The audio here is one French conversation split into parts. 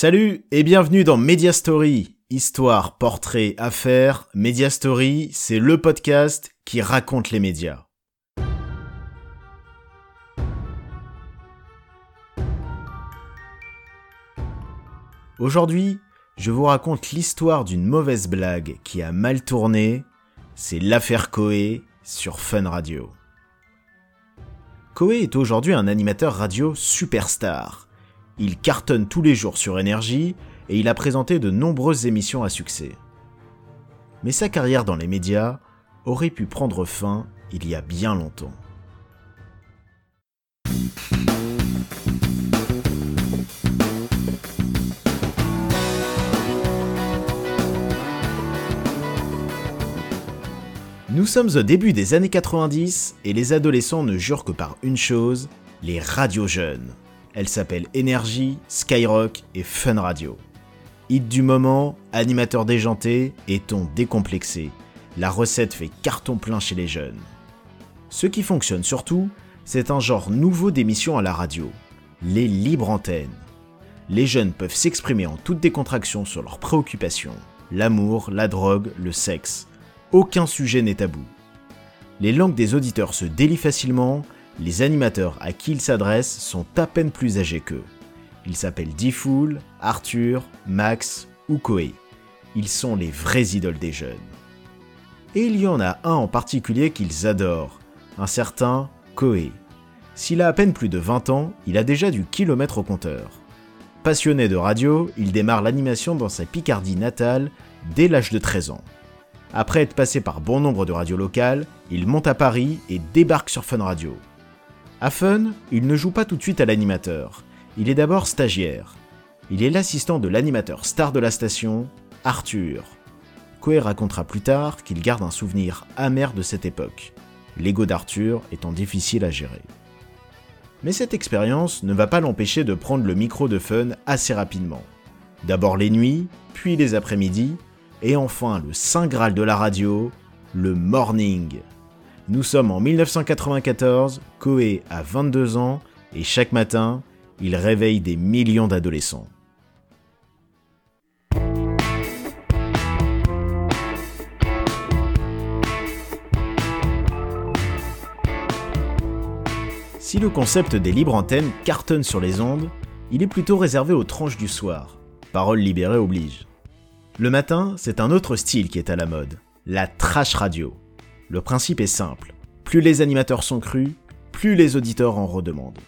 Salut et bienvenue dans Media Story. Histoire, portrait, affaires, Media Story, c'est le podcast qui raconte les médias. Aujourd'hui, je vous raconte l'histoire d'une mauvaise blague qui a mal tourné. C'est l'affaire Coé sur Fun Radio. Coé est aujourd'hui un animateur radio superstar. Il cartonne tous les jours sur énergie et il a présenté de nombreuses émissions à succès. Mais sa carrière dans les médias aurait pu prendre fin il y a bien longtemps. Nous sommes au début des années 90 et les adolescents ne jurent que par une chose, les radios jeunes. Elles s'appellent Énergie, Skyrock et Fun Radio. Hit du moment, animateur déjanté et ton décomplexé. La recette fait carton plein chez les jeunes. Ce qui fonctionne surtout, c'est un genre nouveau d'émission à la radio, les libres antennes. Les jeunes peuvent s'exprimer en toute décontraction sur leurs préoccupations, l'amour, la drogue, le sexe aucun sujet n'est tabou. Les langues des auditeurs se délient facilement, les animateurs à qui ils s'adressent sont à peine plus âgés qu'eux. Ils s'appellent Diffoul, Arthur, Max ou Koei. Ils sont les vrais idoles des jeunes. Et il y en a un en particulier qu'ils adorent, un certain Koei. S'il a à peine plus de 20 ans, il a déjà du kilomètre au compteur. Passionné de radio, il démarre l'animation dans sa Picardie natale dès l'âge de 13 ans. Après être passé par bon nombre de radios locales, il monte à Paris et débarque sur Fun Radio. À Fun, il ne joue pas tout de suite à l'animateur. Il est d'abord stagiaire. Il est l'assistant de l'animateur star de la station, Arthur. Coé racontera plus tard qu'il garde un souvenir amer de cette époque, l'ego d'Arthur étant difficile à gérer. Mais cette expérience ne va pas l'empêcher de prendre le micro de Fun assez rapidement. D'abord les nuits, puis les après-midi, et enfin, le Saint Graal de la radio, le morning. Nous sommes en 1994, Koé a 22 ans, et chaque matin, il réveille des millions d'adolescents. Si le concept des libres antennes cartonne sur les ondes, il est plutôt réservé aux tranches du soir. Parole libérée oblige. Le matin, c'est un autre style qui est à la mode, la trash radio. Le principe est simple, plus les animateurs sont crus, plus les auditeurs en redemandent.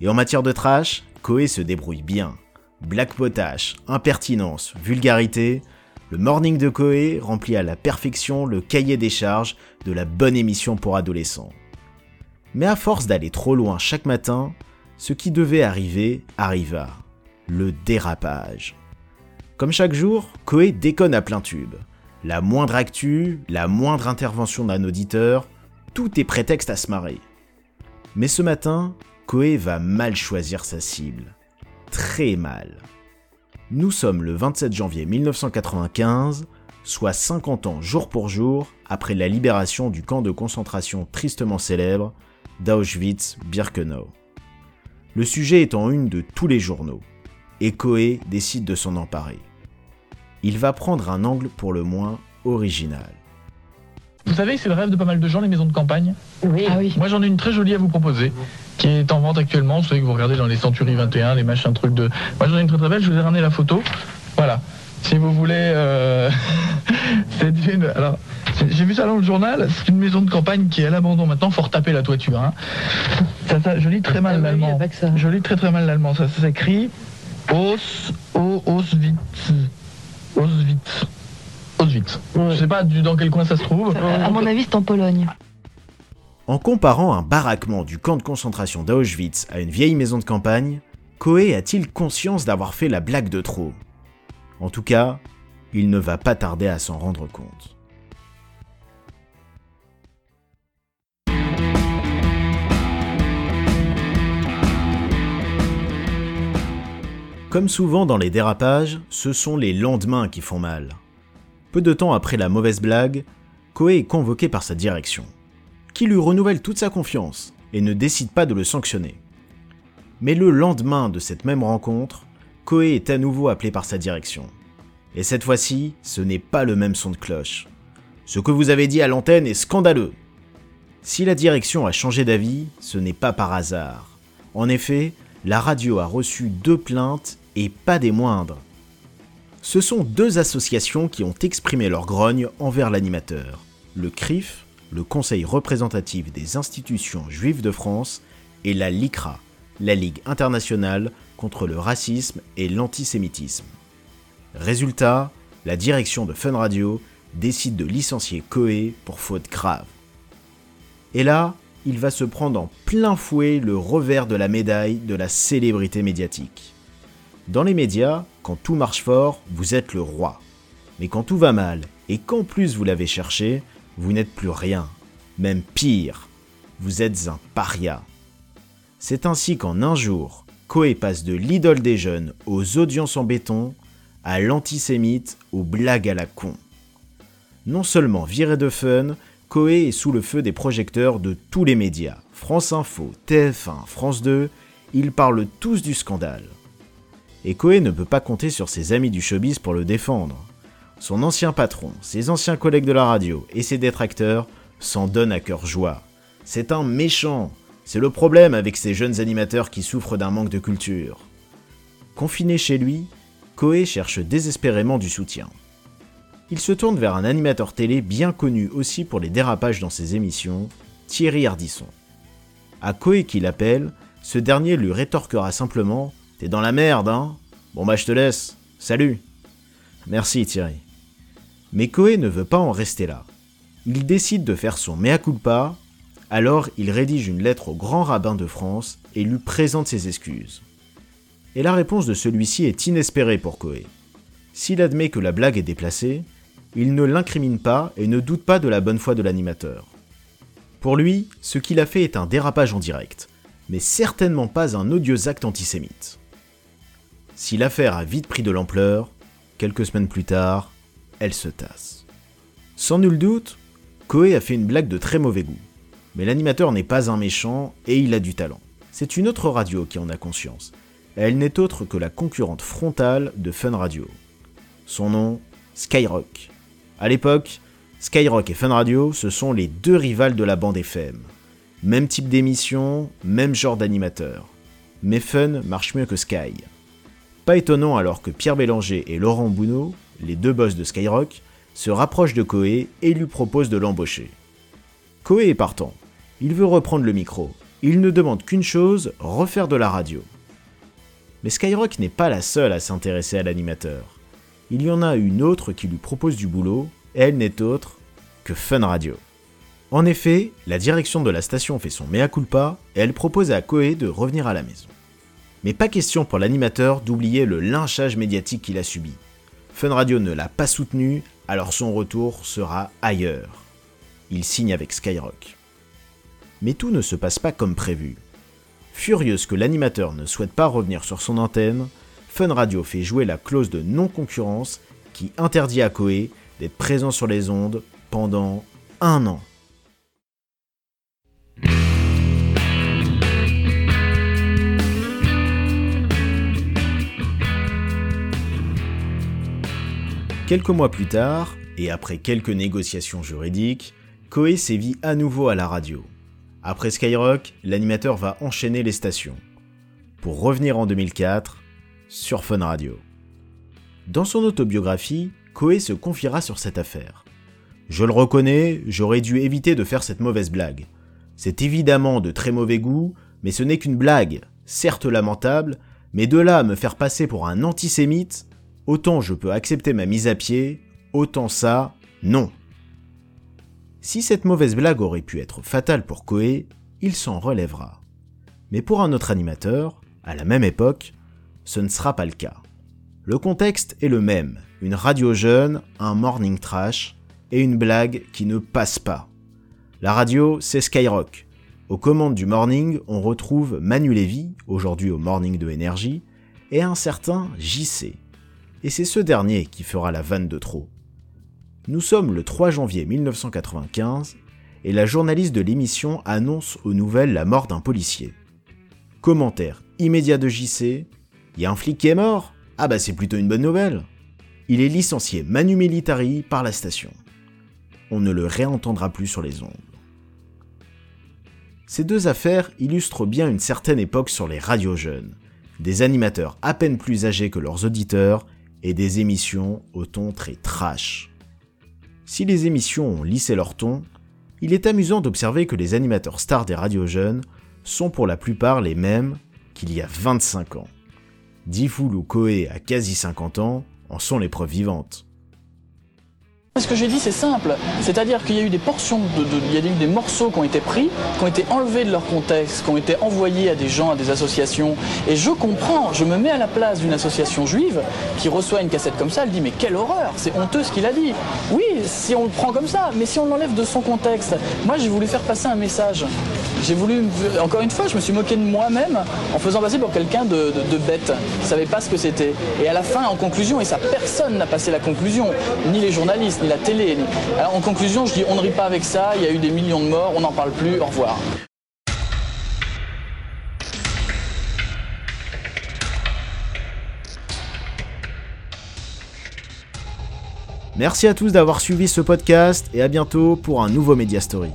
Et en matière de trash, Koé se débrouille bien. Black potash, impertinence, vulgarité, le morning de Koé remplit à la perfection le cahier des charges de la bonne émission pour adolescents. Mais à force d'aller trop loin chaque matin, ce qui devait arriver arriva. Le dérapage. Comme chaque jour, Koé déconne à plein tube. La moindre actu, la moindre intervention d'un auditeur, tout est prétexte à se marrer. Mais ce matin, Koé va mal choisir sa cible. Très mal. Nous sommes le 27 janvier 1995, soit 50 ans jour pour jour après la libération du camp de concentration tristement célèbre d'Auschwitz-Birkenau. Le sujet est en une de tous les journaux et Koé décide de s'en emparer. Il va prendre un angle pour le moins original. Vous savez c'est le rêve de pas mal de gens, les maisons de campagne Oui. Ah oui. Moi j'en ai une très jolie à vous proposer, qui est en vente actuellement. Vous savez que vous regardez dans les Century 21, les machins trucs de... Moi j'en ai une très très belle, je vous ai ramené la photo. Voilà. Si vous voulez... euh, c'est une... Alors, j'ai vu ça dans le journal, c'est une maison de campagne qui est à l'abandon maintenant, faut retaper la toiture. Hein. Ça, ça, je lis très mal Ah oui, l'allemand. Je lis très très mal l'allemand. Ça, ça s'écrit Aus, O, Auschwitz. Je sais pas du- dans quel coin ça se trouve. À mon avis, c'est en Pologne. En comparant un baraquement du camp de concentration d'Auschwitz à une vieille maison de campagne, Koé a-t-il conscience d'avoir fait la blague de trop? En tout cas, il ne va pas tarder à s'en rendre compte. Comme souvent dans les dérapages, ce sont les lendemains qui font mal. Peu de temps après la mauvaise blague, Koé est convoqué par sa direction, qui lui renouvelle toute sa confiance et ne décide pas de le sanctionner. Mais le lendemain de cette même rencontre, Koé est à nouveau appelé par sa direction. Et cette fois-ci, ce n'est pas le même son de cloche. Ce que vous avez dit à l'antenne est scandaleux. Si la direction a changé d'avis, ce n'est pas par hasard. En effet, la radio a reçu deux plaintes et pas des moindres. Ce sont deux associations qui ont exprimé leur grogne envers l'animateur. Le CRIF, le Conseil représentatif des institutions juives de France, et la LICRA, la Ligue internationale contre le racisme et l'antisémitisme. Résultat, la direction de Fun Radio décide de licencier Coé pour faute grave. Et là, il va se prendre en plein fouet le revers de la médaille de la célébrité médiatique. Dans les médias, quand tout marche fort, vous êtes le roi. Mais quand tout va mal, et qu'en plus vous l'avez cherché, vous n'êtes plus rien. Même pire, vous êtes un paria. C'est ainsi qu'en un jour, Coé passe de l'idole des jeunes aux audiences en béton, à l'antisémite aux blagues à la con. Non seulement viré de fun, Coé est sous le feu des projecteurs de tous les médias, France Info, TF1, France 2, ils parlent tous du scandale. Et Coé ne peut pas compter sur ses amis du showbiz pour le défendre. Son ancien patron, ses anciens collègues de la radio et ses détracteurs s'en donnent à cœur joie. C'est un méchant, c'est le problème avec ces jeunes animateurs qui souffrent d'un manque de culture. Confiné chez lui, Coé cherche désespérément du soutien il se tourne vers un animateur télé bien connu aussi pour les dérapages dans ses émissions, Thierry Ardisson. À Koé qui l'appelle, ce dernier lui rétorquera simplement T'es dans la merde, hein Bon bah je te laisse, salut Merci Thierry. Mais Koé ne veut pas en rester là. Il décide de faire son mea culpa, alors il rédige une lettre au grand rabbin de France et lui présente ses excuses. Et la réponse de celui-ci est inespérée pour Koé. S'il admet que la blague est déplacée, il ne l'incrimine pas et ne doute pas de la bonne foi de l'animateur. Pour lui, ce qu'il a fait est un dérapage en direct, mais certainement pas un odieux acte antisémite. Si l'affaire a vite pris de l'ampleur, quelques semaines plus tard, elle se tasse. Sans nul doute, Koé a fait une blague de très mauvais goût. Mais l'animateur n'est pas un méchant et il a du talent. C'est une autre radio qui en a conscience. Elle n'est autre que la concurrente frontale de Fun Radio. Son nom, Skyrock. À l'époque, Skyrock et Fun Radio, ce sont les deux rivales de la bande FM. Même type d'émission, même genre d'animateur. Mais Fun marche mieux que Sky. Pas étonnant alors que Pierre Bélanger et Laurent Bounot, les deux boss de Skyrock, se rapprochent de Koé et lui proposent de l'embaucher. Koé est partant. Il veut reprendre le micro. Il ne demande qu'une chose, refaire de la radio. Mais Skyrock n'est pas la seule à s'intéresser à l'animateur il y en a une autre qui lui propose du boulot, et elle n'est autre que Fun Radio. En effet, la direction de la station fait son mea culpa et elle propose à Koé de revenir à la maison. Mais pas question pour l'animateur d'oublier le lynchage médiatique qu'il a subi. Fun Radio ne l'a pas soutenu, alors son retour sera ailleurs. Il signe avec Skyrock. Mais tout ne se passe pas comme prévu. Furieuse que l'animateur ne souhaite pas revenir sur son antenne, Fun Radio fait jouer la clause de non-concurrence qui interdit à Koé d'être présent sur les ondes pendant un an. Quelques mois plus tard, et après quelques négociations juridiques, Koé sévit à nouveau à la radio. Après Skyrock, l'animateur va enchaîner les stations. Pour revenir en 2004, sur Fun Radio. Dans son autobiographie, Koé se confiera sur cette affaire. Je le reconnais, j'aurais dû éviter de faire cette mauvaise blague. C'est évidemment de très mauvais goût, mais ce n'est qu'une blague, certes lamentable, mais de là à me faire passer pour un antisémite, autant je peux accepter ma mise à pied, autant ça, non. Si cette mauvaise blague aurait pu être fatale pour Koé, il s'en relèvera. Mais pour un autre animateur, à la même époque, ce ne sera pas le cas. Le contexte est le même, une radio jeune, un morning trash et une blague qui ne passe pas. La radio, c'est Skyrock. Aux commandes du morning, on retrouve Manu Lévy, aujourd'hui au morning de énergie, et un certain JC. Et c'est ce dernier qui fera la vanne de trop. Nous sommes le 3 janvier 1995 et la journaliste de l'émission annonce aux nouvelles la mort d'un policier. Commentaire immédiat de JC, y a un flic qui est mort Ah bah c'est plutôt une bonne nouvelle. Il est licencié Manu Militari par la station. On ne le réentendra plus sur les ondes. Ces deux affaires illustrent bien une certaine époque sur les radios jeunes, des animateurs à peine plus âgés que leurs auditeurs et des émissions au ton très trash. Si les émissions ont lissé leur ton, il est amusant d'observer que les animateurs stars des radios jeunes sont pour la plupart les mêmes qu'il y a 25 ans. Diffoul ou Koé à quasi 50 ans en sont les preuves vivantes. Ce que j'ai dit, c'est simple. C'est-à-dire qu'il y a eu des portions, de, il y a eu des morceaux qui ont été pris, qui ont été enlevés de leur contexte, qui ont été envoyés à des gens, à des associations. Et je comprends, je me mets à la place d'une association juive qui reçoit une cassette comme ça, elle dit mais quelle horreur, c'est honteux ce qu'il a dit. Oui, si on le prend comme ça, mais si on l'enlève de son contexte. Moi, j'ai voulu faire passer un message. J'ai voulu, encore une fois, je me suis moqué de moi-même en faisant passer pour quelqu'un de, bête, qui savait pas ce que c'était. Et à la fin, en conclusion, et ça, personne n'a passé la conclusion, ni les journalistes, ni la télé. Alors en conclusion, je dis, on ne rit pas avec ça, il y a eu des millions de morts, on n'en parle plus, au revoir. Merci à tous d'avoir suivi ce podcast et à bientôt pour un nouveau Media Story.